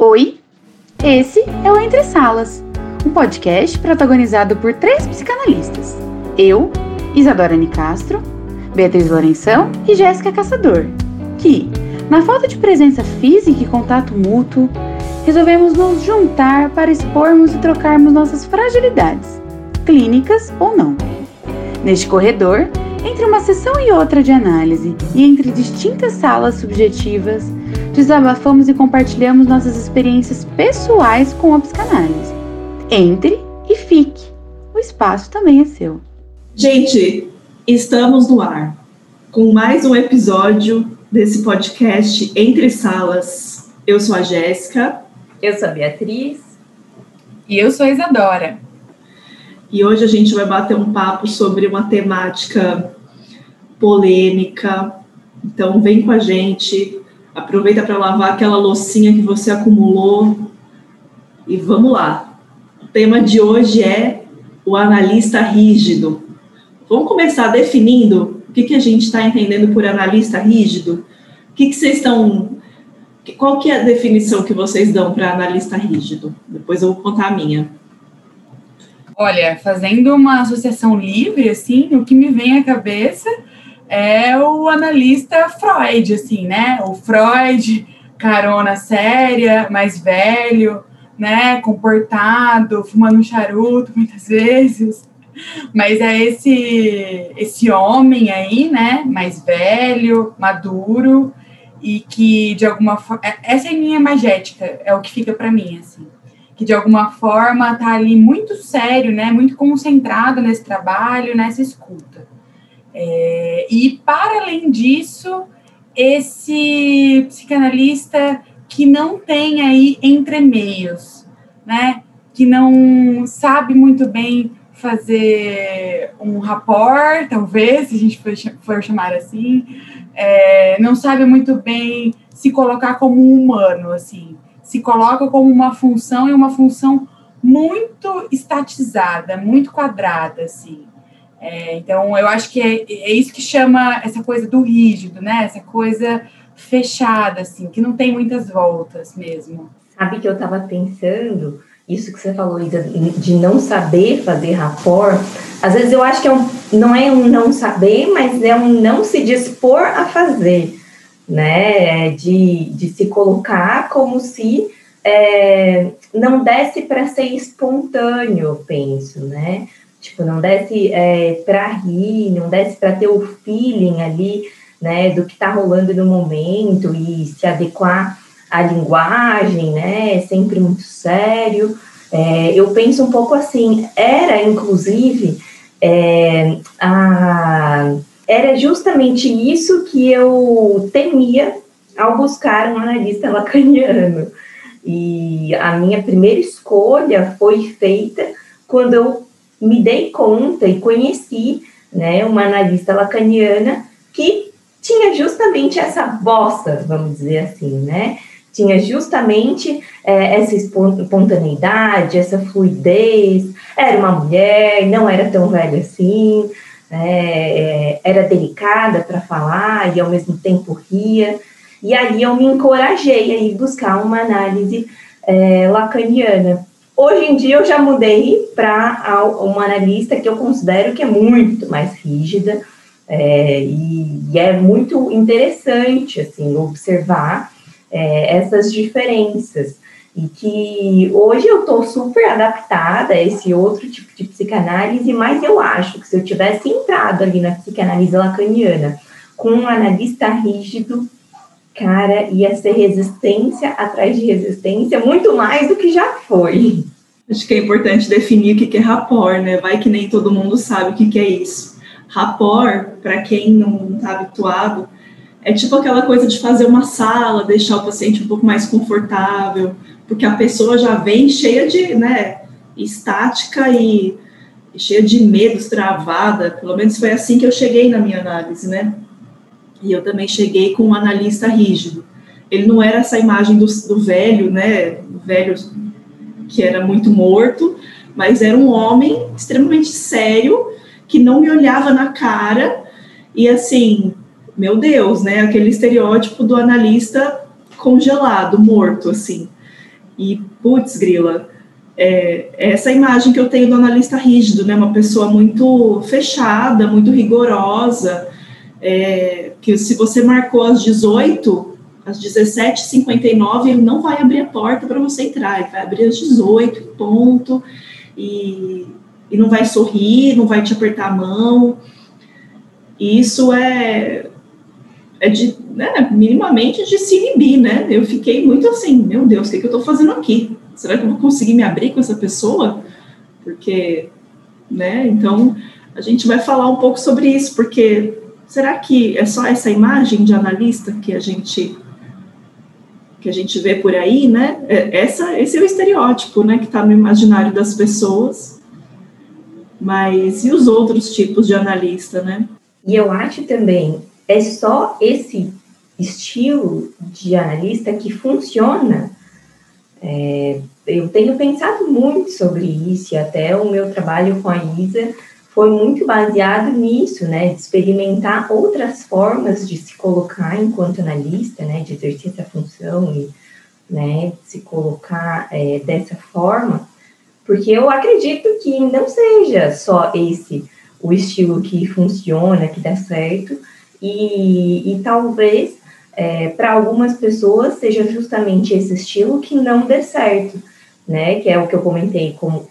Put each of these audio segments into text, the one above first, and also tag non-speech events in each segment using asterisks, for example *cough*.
Oi, esse é o Entre Salas, um podcast protagonizado por três psicanalistas. Eu, Isadora Nicastro, Beatriz Lourenção e Jéssica Caçador, que, na falta de presença física e contato mútuo, resolvemos nos juntar para expormos e trocarmos nossas fragilidades, clínicas ou não. Neste corredor, entre uma sessão e outra de análise e entre distintas salas subjetivas, desabafamos e compartilhamos nossas experiências pessoais com a psicanálise. Entre e fique, o espaço também é seu. Gente, estamos no ar com mais um episódio desse podcast Entre Salas. Eu sou a Jéssica. Eu sou a Beatriz. E eu sou a Isadora. E hoje a gente vai bater um papo sobre uma temática polêmica. Então, vem com a gente, aproveita para lavar aquela loucinha que você acumulou e vamos lá. O tema de hoje é o analista rígido. Vamos começar definindo o que, que a gente está entendendo por analista rígido? O que, que vocês estão. Qual que é a definição que vocês dão para analista rígido? Depois eu vou contar a minha. Olha, fazendo uma associação livre, assim, o que me vem à cabeça é o analista Freud, assim, né? O Freud, carona séria, mais velho, né? Comportado, fumando um charuto muitas *laughs* vezes. Mas é esse, esse homem aí, né? Mais velho, maduro, e que de alguma forma. É, essa é a minha magética, é o que fica para mim, assim. Que de alguma forma tá ali muito sério, né? Muito concentrado nesse trabalho, nessa escuta. É, e, para além disso, esse psicanalista que não tem aí entremeios, né? Que não sabe muito bem fazer um rapport, talvez, se a gente for chamar assim, é, não sabe muito bem se colocar como um humano, assim, se coloca como uma função e uma função muito estatizada, muito quadrada, assim. É, então, eu acho que é, é, isso que chama essa coisa do rígido, né? Essa coisa fechada, assim, que não tem muitas voltas mesmo. Sabe que eu estava pensando, isso que você falou, Isa, de não saber fazer rapport, às vezes eu acho que é um, não é um não saber, mas é um não se dispor a fazer, né? De, de se colocar como se é, não desse para ser espontâneo, eu penso, né? Tipo, não desse é, para rir, não desse para ter o feeling ali, né, do que está rolando no momento e se adequar à linguagem, né, é sempre muito sério. É, eu penso um pouco assim, era inclusive é, a, era justamente isso que eu temia ao buscar um analista lacaniano. E a minha primeira escolha foi feita quando eu me dei conta e conheci né, uma analista lacaniana que tinha justamente essa bossa, vamos dizer assim, né? Tinha justamente é, essa espontaneidade, essa fluidez. Era uma mulher, não era tão velha assim, é, era delicada para falar e ao mesmo tempo ria. E aí eu me encorajei a ir buscar uma análise é, lacaniana. Hoje em dia eu já mudei para uma analista que eu considero que é muito mais rígida é, e, e, é muito interessante assim observar é, essas diferenças. E que hoje eu estou super adaptada a esse outro tipo de psicanálise, mas eu acho que se eu tivesse entrado ali na psicanálise lacaniana com um analista rígido, cara, ia ser resistência atrás de resistência, muito mais do que já foi. Acho que é importante definir o que é rapport, né? Vai que nem todo mundo sabe o que é isso. Rapport, para quem não está habituado, é tipo aquela coisa de fazer uma sala, deixar o paciente um pouco mais confortável, porque a pessoa já vem cheia de, né, estática e cheia de medos, travada. Pelo menos foi assim que eu cheguei na minha análise, né? E eu também cheguei com um analista rígido. Ele não era essa imagem do, do velho, né? Do velho que era muito morto, mas era um homem extremamente sério, que não me olhava na cara, e assim, meu Deus, né? Aquele estereótipo do analista congelado, morto, assim. E, putz, grila, é, essa imagem que eu tenho do analista rígido, né? Uma pessoa muito fechada, muito rigorosa, é, que se você marcou às 18, às 17h59, ele não vai abrir a porta para você entrar, ele vai abrir às 18, ponto, e, e não vai sorrir, não vai te apertar a mão. E isso é, é de, né, minimamente de se inibir, né? Eu fiquei muito assim, meu Deus, o que, que eu estou fazendo aqui? Será que eu vou conseguir me abrir com essa pessoa? Porque, né? Então, a gente vai falar um pouco sobre isso, porque será que é só essa imagem de analista que a gente que a gente vê por aí, né? É, essa, esse é o estereótipo, né, que está no imaginário das pessoas. Mas e os outros tipos de analista, né? E eu acho também é só esse estilo de analista que funciona é, eu tenho pensado muito sobre isso e até o meu trabalho com a Isa foi muito baseado nisso, né, de experimentar outras formas de se colocar enquanto analista, né, de exercer essa função e, né, se colocar é, dessa forma, porque eu acredito que não seja só esse o estilo que funciona, que dá certo, e, e talvez é, para algumas pessoas seja justamente esse estilo que não dê certo, né? Que é o que eu comentei como,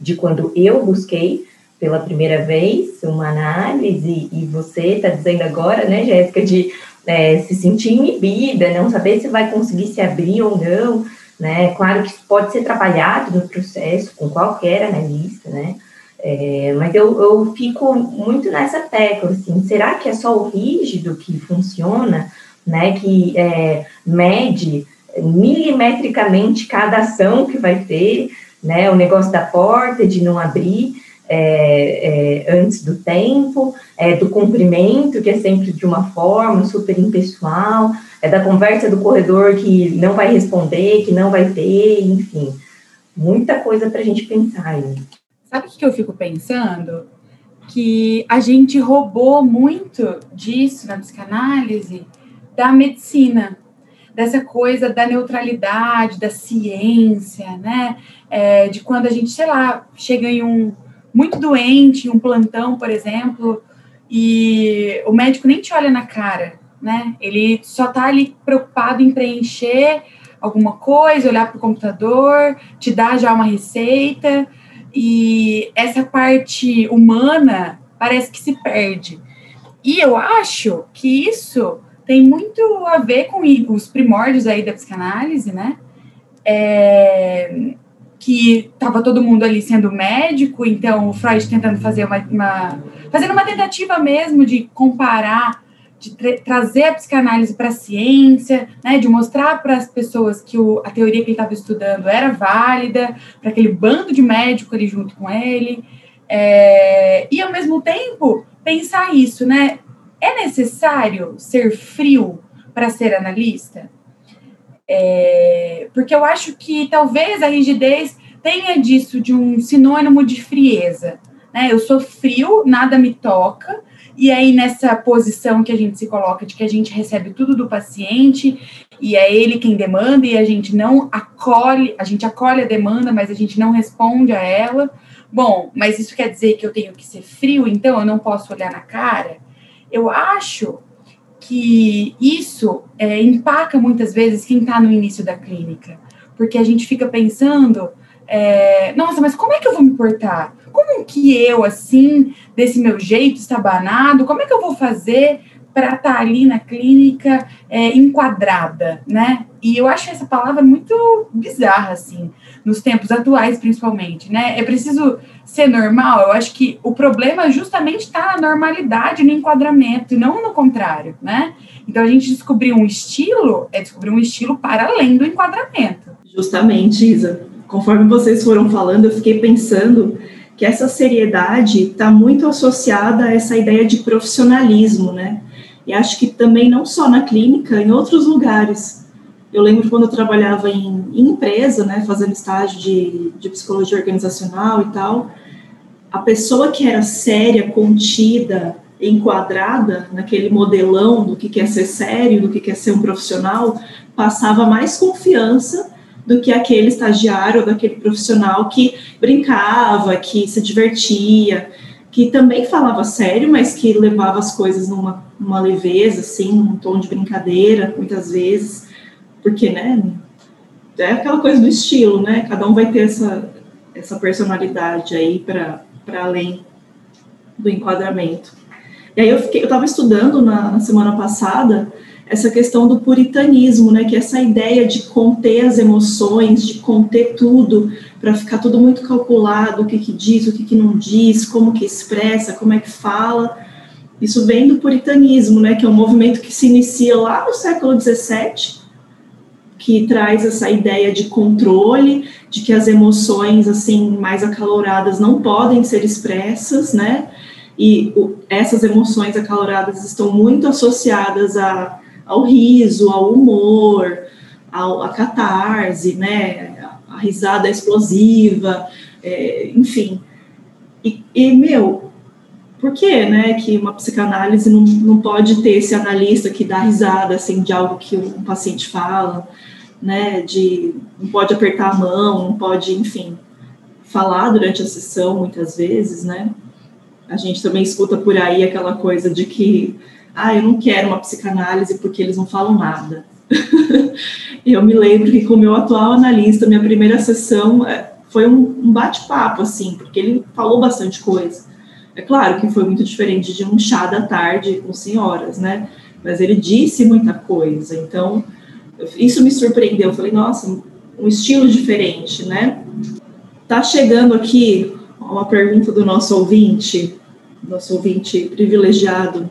de quando eu busquei pela primeira vez uma análise e você está dizendo agora, né, Jéssica, de é, se sentir inibida, não saber se vai conseguir se abrir ou não, né? Claro que isso pode ser trabalhado no processo com qualquer analista, né? É, mas eu, eu fico muito nessa tecla, assim, será que é só o rígido que funciona? né, que é, mede milimetricamente cada ação que vai ter, né, o negócio da porta, de não abrir é, é, antes do tempo, é, do cumprimento, que é sempre de uma forma super impessoal, é da conversa do corredor que não vai responder, que não vai ter, enfim, muita coisa para a gente pensar aí. Sabe o que eu fico pensando? Que a gente roubou muito disso na psicanálise, da medicina, dessa coisa da neutralidade, da ciência, né? É, de quando a gente, sei lá, chega em um muito doente, um plantão, por exemplo, e o médico nem te olha na cara, né? Ele só tá ali preocupado em preencher alguma coisa, olhar para o computador, te dar já uma receita, e essa parte humana parece que se perde. E eu acho que isso tem muito a ver com os primórdios aí da psicanálise, né? É, que estava todo mundo ali sendo médico, então o Freud tentando fazer uma, uma fazendo uma tentativa mesmo de comparar, de tra trazer a psicanálise para a ciência, né, de mostrar para as pessoas que o, a teoria que ele estava estudando era válida, para aquele bando de médico ali junto com ele, é, e ao mesmo tempo pensar isso, né? É necessário ser frio para ser analista? É, porque eu acho que talvez a rigidez tenha disso de um sinônimo de frieza. Né? Eu sou frio, nada me toca, e aí nessa posição que a gente se coloca de que a gente recebe tudo do paciente e é ele quem demanda e a gente não acolhe, a gente acolhe a demanda, mas a gente não responde a ela. Bom, mas isso quer dizer que eu tenho que ser frio, então eu não posso olhar na cara? Eu acho que isso é, empaca muitas vezes quem está no início da clínica, porque a gente fica pensando, é, nossa, mas como é que eu vou me portar? Como que eu, assim, desse meu jeito estabanado, como é que eu vou fazer para estar tá ali na clínica é, enquadrada, né? E eu acho essa palavra muito bizarra, assim, nos tempos atuais, principalmente, né? É preciso ser normal. Eu acho que o problema justamente está na normalidade, no enquadramento, e não no contrário, né? Então, a gente descobrir um estilo é descobrir um estilo para além do enquadramento. Justamente, Isa. Conforme vocês foram falando, eu fiquei pensando que essa seriedade está muito associada a essa ideia de profissionalismo, né? E acho que também não só na clínica, em outros lugares. Eu lembro quando eu trabalhava em, em empresa, né, fazendo estágio de, de psicologia organizacional e tal, a pessoa que era séria, contida, enquadrada naquele modelão do que quer ser sério, do que quer ser um profissional, passava mais confiança do que aquele estagiário daquele profissional que brincava, que se divertia, que também falava sério, mas que levava as coisas numa, numa leveza, assim, num tom de brincadeira, muitas vezes, porque, né, é aquela coisa do estilo, né, cada um vai ter essa, essa personalidade aí para além do enquadramento. E aí eu fiquei, eu estava estudando na, na semana passada essa questão do puritanismo, né, que é essa ideia de conter as emoções, de conter tudo, para ficar tudo muito calculado, o que, que diz, o que, que não diz, como que expressa, como é que fala. Isso vem do puritanismo, né, que é um movimento que se inicia lá no século XVII, que traz essa ideia de controle, de que as emoções assim mais acaloradas não podem ser expressas, né? E essas emoções acaloradas estão muito associadas a ao riso, ao humor, ao, à catarse, né, a, a risada explosiva, é, enfim. E, e, meu, por que, né, que uma psicanálise não, não pode ter esse analista que dá risada, assim, de algo que um paciente fala, né, de não pode apertar a mão, não pode, enfim, falar durante a sessão, muitas vezes, né, a gente também escuta por aí aquela coisa de que ah, eu não quero uma psicanálise porque eles não falam nada. *laughs* eu me lembro que com o meu atual analista, minha primeira sessão é, foi um, bate-papo, assim, porque ele falou bastante coisa. É claro que foi muito diferente de um chá da tarde com senhoras, né? Mas ele disse muita coisa, então isso me surpreendeu. Eu falei, nossa, um estilo diferente, né? Tá chegando aqui uma pergunta do nosso ouvinte, nosso ouvinte privilegiado,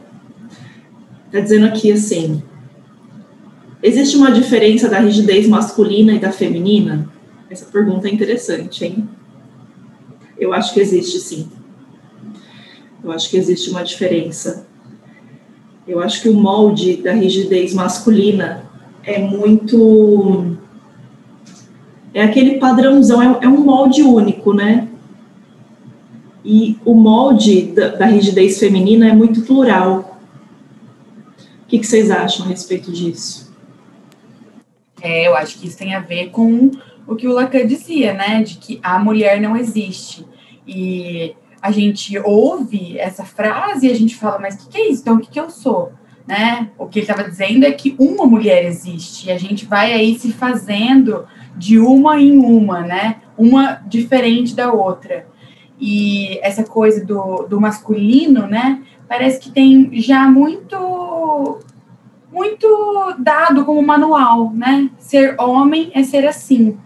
Está dizendo aqui assim: existe uma diferença da rigidez masculina e da feminina? Essa pergunta é interessante, hein? Eu acho que existe sim. Eu acho que existe uma diferença. Eu acho que o molde da rigidez masculina é muito. É aquele padrãozão, é, é um molde único, né? E o molde da rigidez feminina é muito plural que, que vocês acham a respeito disso? É, eu acho que isso tem a ver com o que o Lacan dizia, né? De que a mulher não existe. E a gente ouve essa frase e a gente fala, mas o que, que, é isso? Então, o que, que eu sou? Né? O que ele estava dizendo é que uma mulher existe. E a gente vai aí se fazendo de uma em uma, né? Uma diferente da outra. E essa coisa do, do masculino, né? parece que tem já muito muito dado como manual, né? Ser homem é ser assim,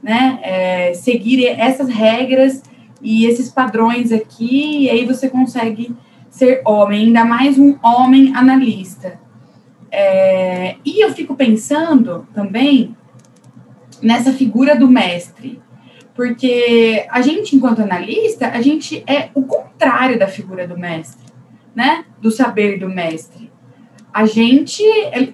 né? É seguir essas regras e esses padrões aqui, e aí você consegue ser homem, ainda mais um homem analista. É, e eu fico pensando também nessa figura do mestre, porque a gente, enquanto analista, a gente é o contrário da figura do mestre né, do saber do mestre. A gente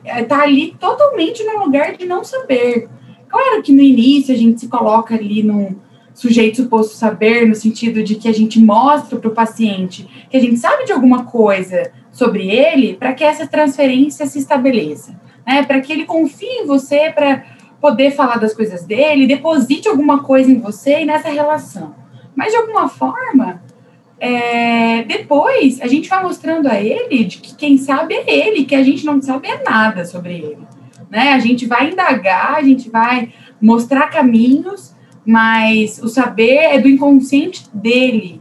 está ali totalmente no lugar de não saber. Claro que no início a gente se coloca ali num sujeito suposto saber, no sentido de que a gente mostra para o paciente que a gente sabe de alguma coisa sobre ele, para que essa transferência se estabeleça, né? Para que ele confie em você para poder falar das coisas dele, deposite alguma coisa em você e nessa relação. Mas de alguma forma, é, depois a gente vai mostrando a ele de que quem sabe é ele, que a gente não sabe é nada sobre ele. Né? A gente vai indagar, a gente vai mostrar caminhos, mas o saber é do inconsciente dele.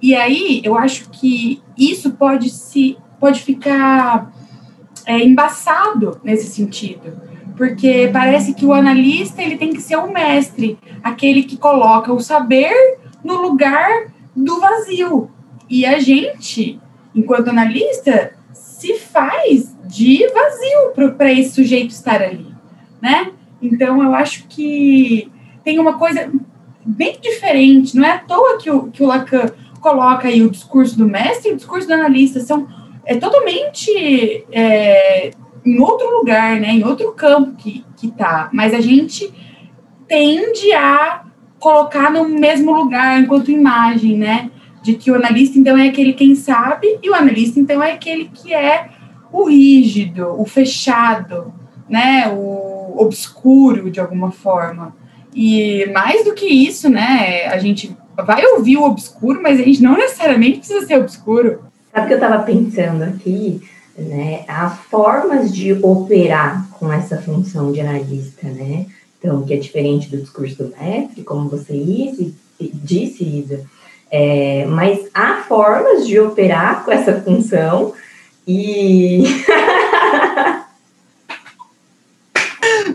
E aí eu acho que isso pode se pode ficar é, embaçado nesse sentido, porque parece que o analista ele tem que ser o mestre, aquele que coloca o saber no lugar do vazio. E a gente, enquanto analista, se faz de vazio para esse sujeito estar ali, né? Então, eu acho que tem uma coisa bem diferente, não é à toa que o, que o Lacan coloca aí o discurso do mestre e o discurso do analista, são é totalmente é, em outro lugar, né, em outro campo que, que tá, mas a gente tende a colocar no mesmo lugar enquanto imagem, né? De que o analista, então, é aquele quem sabe, e o analista, então, é aquele que é o rígido, o fechado, né? O, obscuro de alguma forma. E mais do que isso, né, a gente vai ouvir o obscuro, mas a gente não necessariamente precisa ser obscuro. Sabe o que eu estava pensando aqui? Né? Há formas de operar com essa função de analista, né? Então, que é diferente do discurso do mestre, como você disse, Isa. É, mas há formas de operar com essa função e.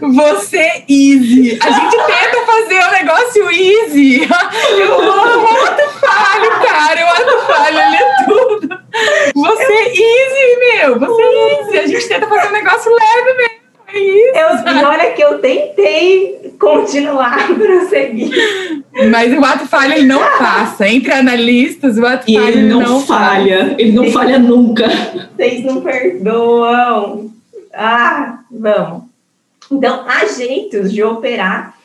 Você easy. A gente tenta fazer o negócio easy. Eu amo o ato falho, cara. O ato falho, ele é tudo. Você easy, meu. Você easy. A gente tenta fazer um negócio leve mesmo. É isso. Eu, e olha que eu tentei continuar *laughs* prosseguir. Mas o ato falho ele não passa. Entre analistas, o ato e falho ele não, não falha. Ele não falha nunca. Vocês não perdoam. Ah, vamos. Então, há jeitos de operar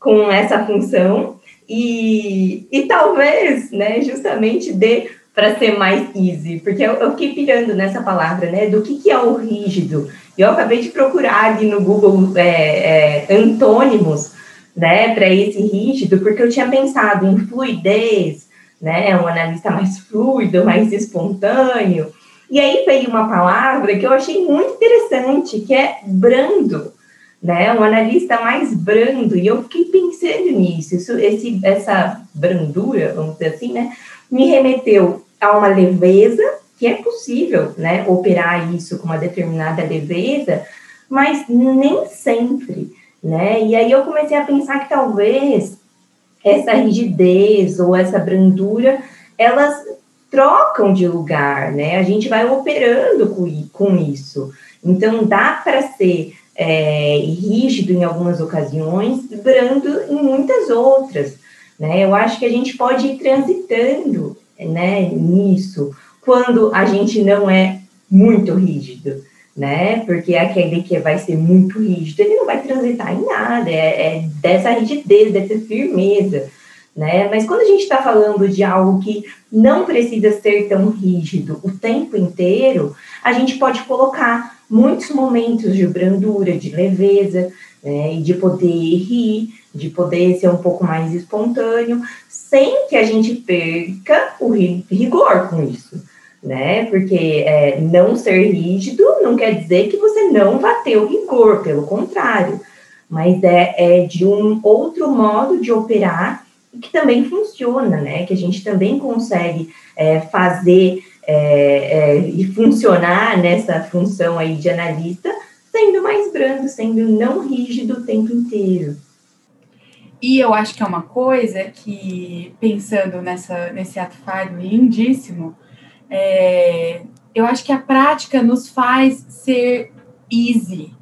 com essa função e, e talvez, né, justamente dê para ser mais easy, porque eu, eu, fiquei pirando nessa palavra, né, do que, que é o rígido. E eu acabei de procurar ali no Google é, é, antônimos, né, para esse rígido, porque eu tinha pensado em fluidez, né, um analista mais fluido, mais espontâneo. E aí veio uma palavra que eu achei muito interessante, que é brando né? Um analista mais brando, e eu fiquei pensando nisso, isso, esse, essa brandura, vamos dizer assim, né? Me remeteu a uma leveza, que é possível, né? Operar isso com uma determinada leveza, mas nem sempre, né? E aí eu comecei a pensar que talvez essa rigidez ou essa brandura, elas trocam de lugar, né? A gente vai operando com, com isso. Então, dá para ser é, rígido em algumas ocasiões, brando em muitas outras. Né? Eu acho que a gente pode ir transitando né, nisso quando a gente não é muito rígido, né? Porque aquele que vai ser muito rígido, ele não vai transitar em nada, é, é dessa rigidez, dessa firmeza, né? Mas quando a gente está falando de algo que não precisa ser tão rígido o tempo inteiro, a gente pode colocar muitos momentos de brandura, de leveza, né, e de poder rir, de poder ser um pouco mais espontâneo, sem que a gente perca o rigor com isso, né? Porque é, não ser rígido não quer dizer que você não vai ter o rigor, pelo contrário, mas é, é de um outro modo de operar que também funciona, né? Que a gente também consegue é, fazer é, é, e funcionar nessa função aí de analista, sendo mais brando, sendo não rígido o tempo inteiro. E eu acho que é uma coisa que, pensando nessa, nesse ato falho lindíssimo, é, eu acho que a prática nos faz ser easy.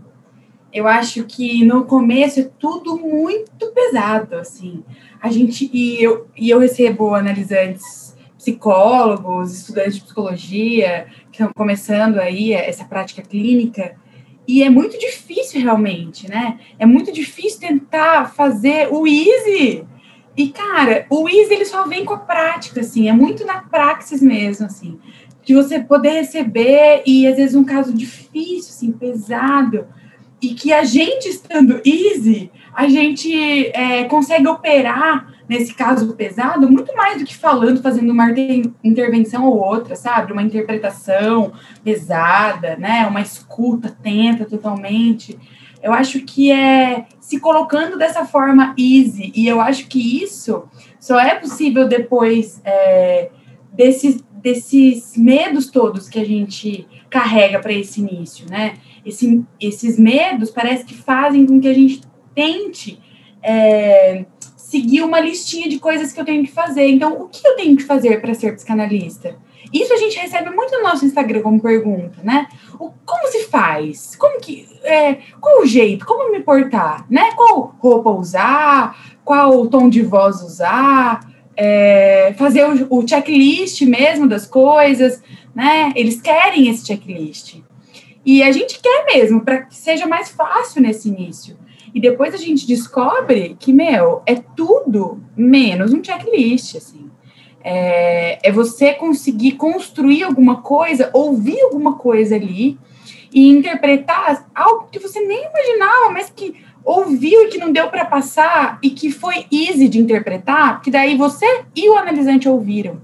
Eu acho que no começo é tudo muito pesado, assim. A gente, e eu, e eu recebo analisantes psicólogos, estudantes de psicologia, que estão começando aí essa prática clínica, e é muito difícil realmente, né? É muito difícil tentar fazer o easy. E, cara, o easy ele só vem com a prática, assim, é muito na praxis mesmo, assim, de você poder receber, e às vezes um caso difícil, assim, pesado, e que a gente estando easy, a gente é, consegue operar nesse caso pesado, muito mais do que falando, fazendo uma intervenção ou outra, sabe? Uma interpretação pesada, né? Uma escuta atenta totalmente. Eu acho que é se colocando dessa forma easy, e eu acho que isso só é possível depois é, desses, desses medos todos que a gente carrega para esse início, né? Esse, esses medos parece que fazem com que a gente tente é, seguir uma listinha de coisas que eu tenho que fazer. Então, o que eu tenho que fazer para ser psicanalista? Isso a gente recebe muito no nosso Instagram como pergunta, né? O, como se faz? Como que. É, qual o jeito? Como me portar? Né? Qual roupa usar? Qual tom de voz usar? É, fazer o, o checklist mesmo das coisas, né? Eles querem esse checklist. E a gente quer mesmo, para que seja mais fácil nesse início. E depois a gente descobre que, meu, é tudo menos um checklist, assim. É, é você conseguir construir alguma coisa, ouvir alguma coisa ali e interpretar algo que você nem imaginava, mas que ouviu e que não deu para passar e que foi easy de interpretar, que daí você e o analisante ouviram.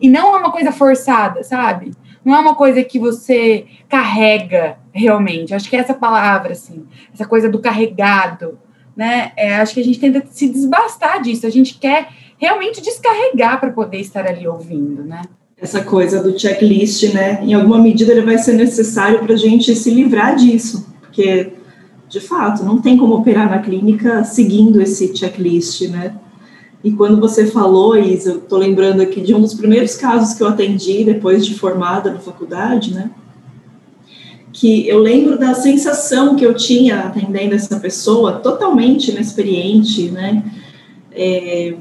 E não é uma coisa forçada, sabe? Não é uma coisa que você carrega realmente. Acho que é essa palavra, assim, essa coisa do carregado, né? É, acho que a gente tenta se desbastar disso. A gente quer realmente descarregar para poder estar ali ouvindo, né? Essa coisa do checklist, né? Em alguma medida ele vai ser necessário para a gente se livrar disso, porque de fato não tem como operar na clínica seguindo esse checklist, né? E quando você falou, Isa, eu estou lembrando aqui de um dos primeiros casos que eu atendi depois de formada na faculdade, né? Que eu lembro da sensação que eu tinha atendendo essa pessoa, totalmente inexperiente, né? É,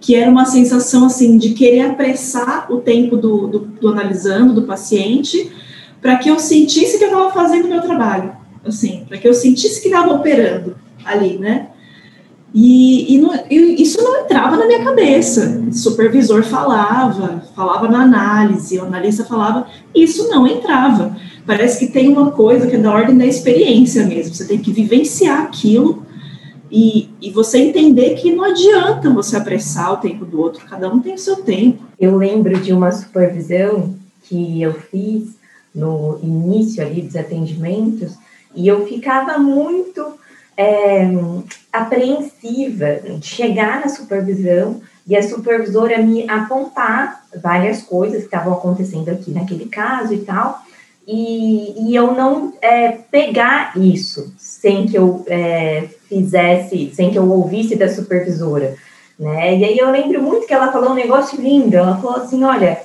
que era uma sensação assim de querer apressar o tempo do, do, do analisando do paciente para que eu sentisse que eu estava fazendo o meu trabalho, assim, para que eu sentisse que estava operando ali, né? E, e, não, e, isso não entrava na minha cabeça. O supervisor falava, falava na análise, o analista falava, isso não entrava. Parece que tem uma coisa que é da ordem da experiência mesmo. Você tem que vivenciar aquilo e, e você entender que não adianta você apressar o tempo do outro, cada um tem o seu tempo. Eu lembro de uma supervisão que eu fiz no início ali dos atendimentos e eu ficava muito é, apreensiva de chegar na supervisão e a supervisora me apontar várias coisas que estavam acontecendo aqui naquele caso e tal, e, e eu não é, pegar isso sem que eu é, fizesse, sem que eu ouvisse da supervisora, né? E aí eu lembro muito que ela falou um negócio lindo, ela falou assim, olha,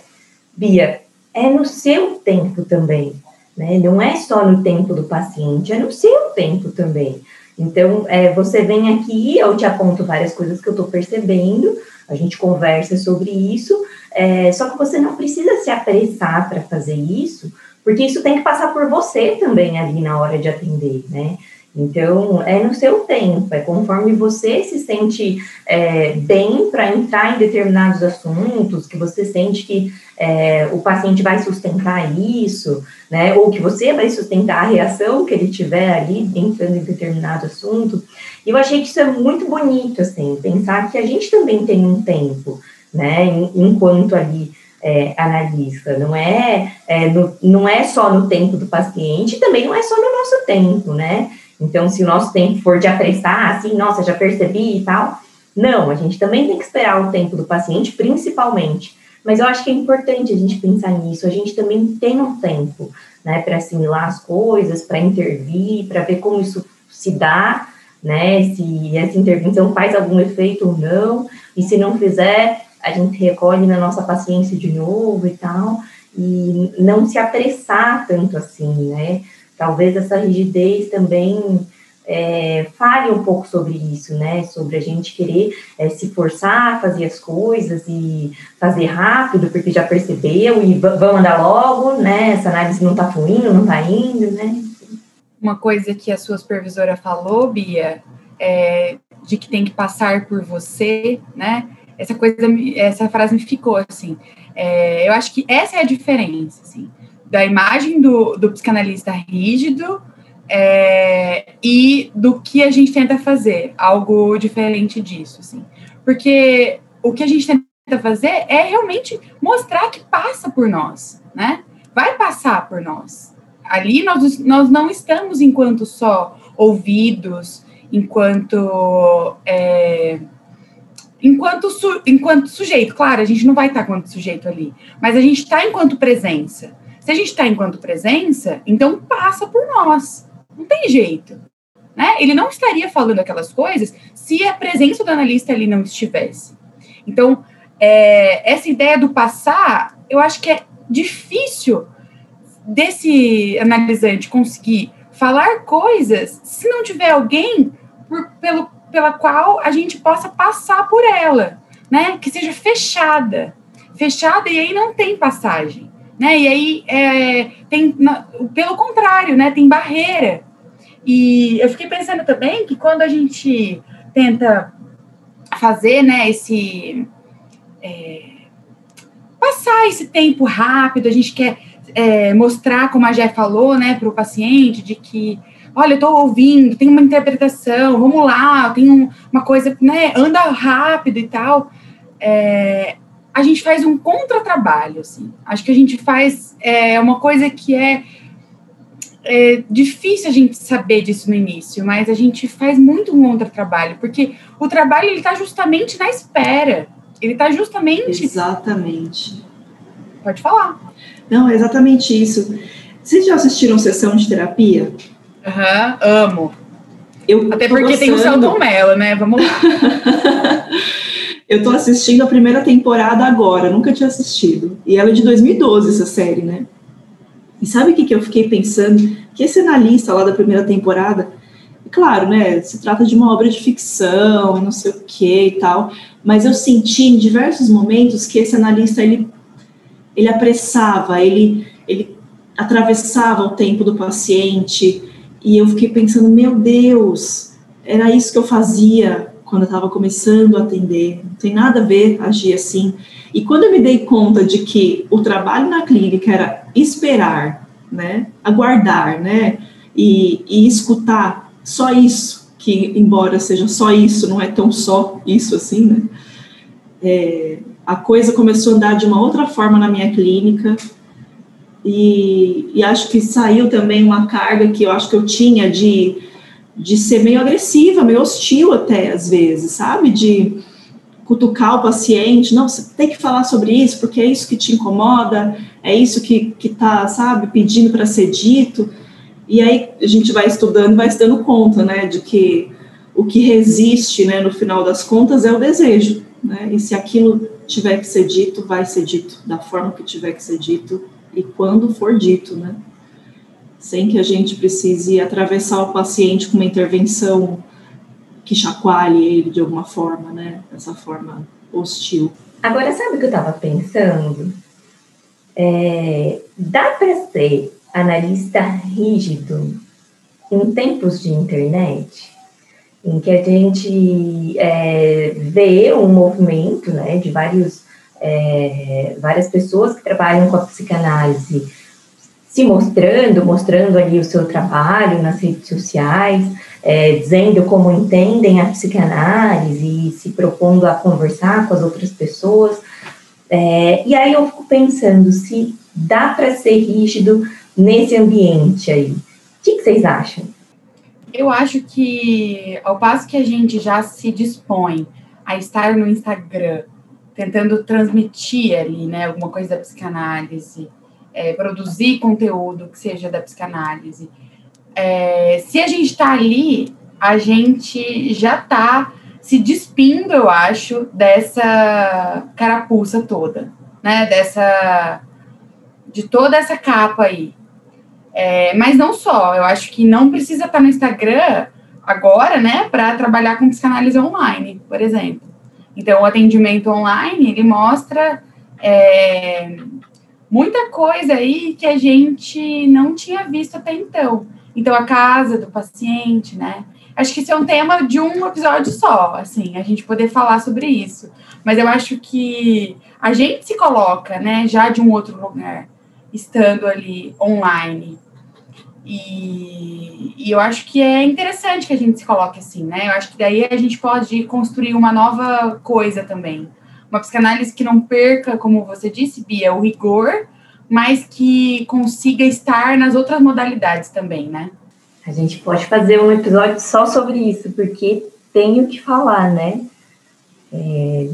Bia, é no seu tempo também, né? Não é só no tempo do paciente, é no seu tempo também. Então, é, você vem aqui, eu te aponto várias coisas que eu estou percebendo, a gente conversa sobre isso, é, só que você não precisa se apressar para fazer isso, porque isso tem que passar por você também ali na hora de atender, né? Então, é no seu tempo, é conforme você se sente é, bem para entrar em determinados assuntos, que você sente que é, o paciente vai sustentar isso, né? Ou que você vai sustentar a reação que ele tiver ali entrando em determinado assunto. E eu achei que isso é muito bonito, assim, pensar que a gente também tem um tempo, né? Enquanto ali é, analista. Não é, é no, não é só no tempo do paciente, também não é só no nosso tempo, né? Então, se o nosso tempo for de apressar, assim, nossa, já percebi e tal, não, a gente também tem que esperar o tempo do paciente, principalmente. Mas eu acho que é importante a gente pensar nisso. A gente também tem um tempo, né, para assimilar as coisas, para intervir, para ver como isso se dá, né, se essa intervenção faz algum efeito ou não, e se não fizer, a gente recolhe na nossa paciência de novo e tal, e não se apressar tanto assim, né? Talvez essa rigidez também é, fale um pouco sobre isso, né? Sobre a gente querer é, se forçar a fazer as coisas e fazer rápido, porque já percebeu e vamos andar logo, né? Essa análise não está fluindo, não está indo, né? Uma coisa que a sua supervisora falou, Bia, é de que tem que passar por você, né? essa coisa, essa frase me ficou assim. É, eu acho que essa é a diferença, assim, da imagem do, do psicanalista rígido é, e do que a gente tenta fazer, algo diferente disso, assim. Porque o que a gente tenta fazer é realmente mostrar que passa por nós, né? Vai passar por nós. Ali nós, nós não estamos enquanto só ouvidos, enquanto é, enquanto, su, enquanto sujeito. Claro, a gente não vai estar enquanto sujeito ali, mas a gente está enquanto presença. Se a gente está enquanto presença, então passa por nós. Não tem jeito. Né? Ele não estaria falando aquelas coisas se a presença do analista ali não estivesse. Então, é, essa ideia do passar, eu acho que é difícil desse analisante conseguir falar coisas se não tiver alguém por, pelo pela qual a gente possa passar por ela, né? Que seja fechada, fechada e aí não tem passagem, né? E aí é, tem, pelo contrário, né? Tem barreira. E eu fiquei pensando também que quando a gente tenta fazer, né? Esse é, passar esse tempo rápido, a gente quer é, mostrar, como a Jé falou, né, para o paciente, de que, olha, eu estou ouvindo, tem uma interpretação, vamos lá, tem um, uma coisa, né, anda rápido e tal. É, a gente faz um contratrabalho, assim. Acho que a gente faz é, uma coisa que é, é difícil a gente saber disso no início, mas a gente faz muito um contratrabalho, porque o trabalho ele está justamente na espera. Ele está justamente. Exatamente. Pode falar. Não, é exatamente isso. Vocês já assistiram sessão de terapia? Aham, uhum, amo. Eu Até porque gostando. tem o Celton Mello, né? Vamos lá. *laughs* Eu tô assistindo a primeira temporada agora, nunca tinha assistido. E ela é de 2012, essa série, né? E sabe o que, que eu fiquei pensando? Que esse analista lá da primeira temporada, claro, né? Se trata de uma obra de ficção não sei o que e tal, mas eu senti em diversos momentos que esse analista ele, ele apressava, ele, ele atravessava o tempo do paciente, e eu fiquei pensando, meu Deus, era isso que eu fazia quando eu estava começando a atender, não tem nada a ver agir assim. E quando eu me dei conta de que o trabalho na clínica era esperar, né, aguardar, né, e, e escutar só isso, que embora seja só isso, não é tão só isso assim, né, é, a coisa começou a andar de uma outra forma na minha clínica, e, e acho que saiu também uma carga que eu acho que eu tinha de de ser meio agressiva, meio hostil até às vezes, sabe? De cutucar o paciente, não, você tem que falar sobre isso, porque é isso que te incomoda, é isso que, que tá, sabe, pedindo para ser dito. E aí a gente vai estudando, vai se dando conta, né, de que o que resiste, né, no final das contas é o desejo, né? E se aquilo tiver que ser dito, vai ser dito da forma que tiver que ser dito e quando for dito, né? Sem que a gente precise atravessar o paciente com uma intervenção que chacoalhe ele de alguma forma, né? Dessa forma hostil. Agora, sabe o que eu estava pensando? É, dá para ser analista rígido em tempos de internet, em que a gente é, vê um movimento né, de vários, é, várias pessoas que trabalham com a psicanálise se mostrando, mostrando ali o seu trabalho nas redes sociais, é, dizendo como entendem a psicanálise e se propondo a conversar com as outras pessoas. É, e aí eu fico pensando se dá para ser rígido nesse ambiente aí. O que, que vocês acham? Eu acho que ao passo que a gente já se dispõe a estar no Instagram tentando transmitir ali, né, alguma coisa da psicanálise, é, produzir conteúdo que seja da psicanálise. É, se a gente está ali, a gente já está se despindo, eu acho, dessa carapuça toda, né? Dessa. de toda essa capa aí. É, mas não só, eu acho que não precisa estar tá no Instagram agora, né, para trabalhar com psicanálise online, por exemplo. Então, o atendimento online, ele mostra é, muita coisa aí que a gente não tinha visto até então. Então, a casa do paciente, né? Acho que isso é um tema de um episódio só, assim, a gente poder falar sobre isso. Mas eu acho que a gente se coloca, né, já de um outro lugar, estando ali online. E, e eu acho que é interessante que a gente se coloque assim, né? Eu acho que daí a gente pode construir uma nova coisa também uma psicanálise que não perca, como você disse, Bia, o rigor, mas que consiga estar nas outras modalidades também, né? A gente pode fazer um episódio só sobre isso, porque tenho que falar, né? É,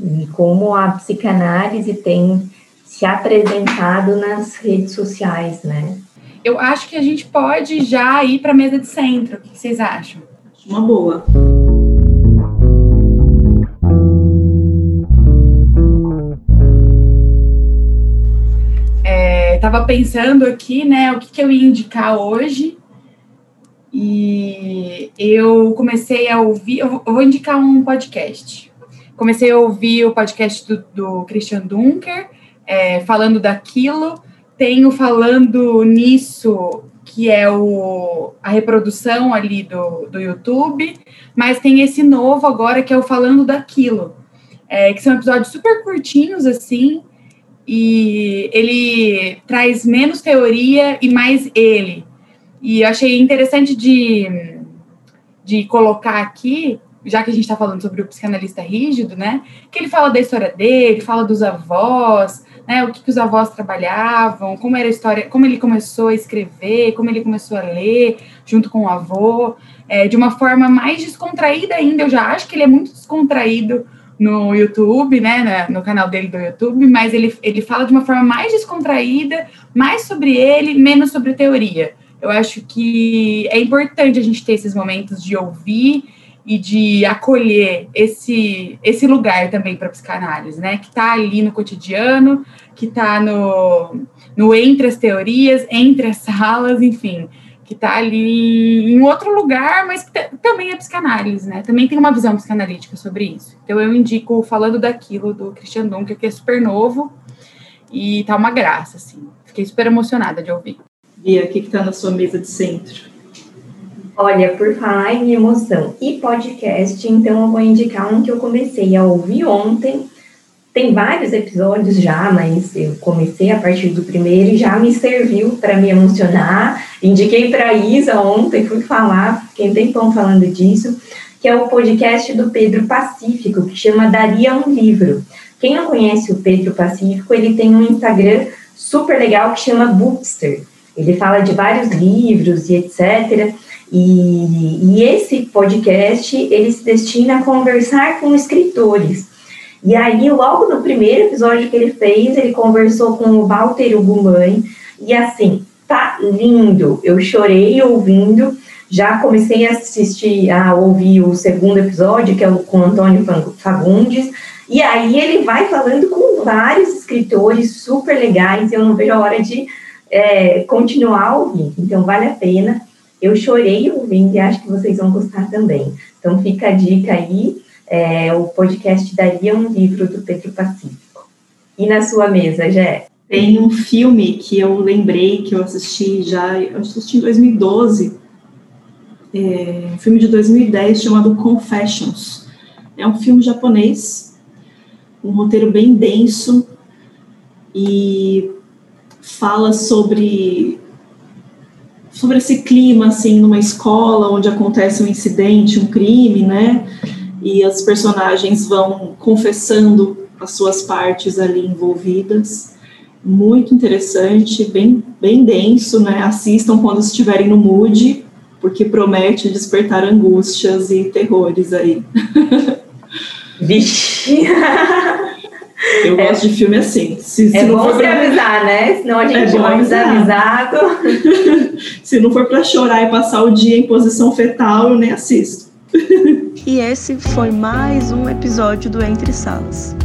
e como a psicanálise tem se apresentado nas redes sociais, né? Eu acho que a gente pode já ir para a mesa de centro. O que vocês acham? Uma boa. Estava pensando aqui, né, o que, que eu ia indicar hoje. E eu comecei a ouvir, eu vou indicar um podcast. Comecei a ouvir o podcast do, do Christian Dunker, é, falando daquilo. Tenho falando nisso, que é o, a reprodução ali do, do YouTube, mas tem esse novo agora, que é o Falando daquilo, é, que são episódios super curtinhos, assim, e ele traz menos teoria e mais ele. E eu achei interessante de, de colocar aqui, já que a gente está falando sobre o psicanalista rígido, né? Que ele fala da história dele, fala dos avós, né? O que, que os avós trabalhavam, como era a história, como ele começou a escrever, como ele começou a ler junto com o avô, é, de uma forma mais descontraída ainda. Eu já acho que ele é muito descontraído no YouTube, né, no canal dele do YouTube, mas ele, ele fala de uma forma mais descontraída, mais sobre ele, menos sobre teoria. Eu acho que é importante a gente ter esses momentos de ouvir e de acolher esse, esse lugar também para a psicanálise, né? Que está ali no cotidiano, que está no, no entre as teorias, entre as *laughs* salas, enfim, que está ali em outro lugar, mas que também é psicanálise, né? Também tem uma visão psicanalítica sobre isso. Então eu indico Falando daquilo do Christian Dunker, que é super novo e tá uma graça, assim. Fiquei super emocionada de ouvir. Bia, o que está na sua mesa de centro? Olha, por falar em emoção e podcast, então eu vou indicar um que eu comecei a ouvir ontem. Tem vários episódios já, mas eu comecei a partir do primeiro e já me serviu para me emocionar. Indiquei para Isa ontem, fui falar, fiquei um tempão falando disso, que é o podcast do Pedro Pacífico, que chama Daria um Livro. Quem não conhece o Pedro Pacífico, ele tem um Instagram super legal que chama Bookster. Ele fala de vários livros e etc. E, e, esse podcast ele se destina a conversar com escritores. E aí, logo no primeiro episódio que ele fez, ele conversou com o Walter Ugumani, e assim, tá lindo. Eu chorei ouvindo. Já comecei a assistir, a ouvir o segundo episódio, que é o com Antônio Fagundes. E aí ele vai falando com vários escritores super legais. Eu não vejo a hora de é, continuar ouvindo. Então, vale a pena. Eu chorei ouvindo e acho que vocês vão gostar também. Então, fica a dica aí. É, o podcast daria um livro do Pedro Pacífico. E na sua mesa, Jé? Tem um filme que eu lembrei que eu assisti já, eu assisti em 2012, é, um filme de 2010 chamado Confessions. É um filme japonês, um roteiro bem denso e fala sobre sobre esse clima assim numa escola onde acontece um incidente, um crime, né? E as personagens vão confessando as suas partes ali envolvidas. Muito interessante, bem bem denso, né? Assistam quando estiverem no mood, porque promete despertar angústias e terrores aí. *laughs* Vixe! *laughs* Eu é, gosto de filme assim. Se, se é não bom for pra... avisar, né? Senão a gente é vai desavisado. *laughs* se não for para chorar e passar o dia em posição fetal, eu nem assisto. E esse foi mais um episódio do Entre Salas.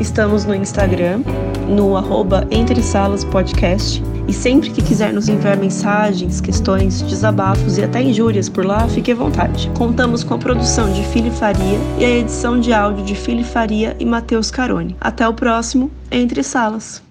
Estamos no Instagram, no arroba Entre Salas Podcast e sempre que quiser nos enviar mensagens, questões, desabafos e até injúrias por lá, fique à vontade. Contamos com a produção de Fili Faria e a edição de áudio de Fili Faria e Matheus Carone. Até o próximo Entre Salas.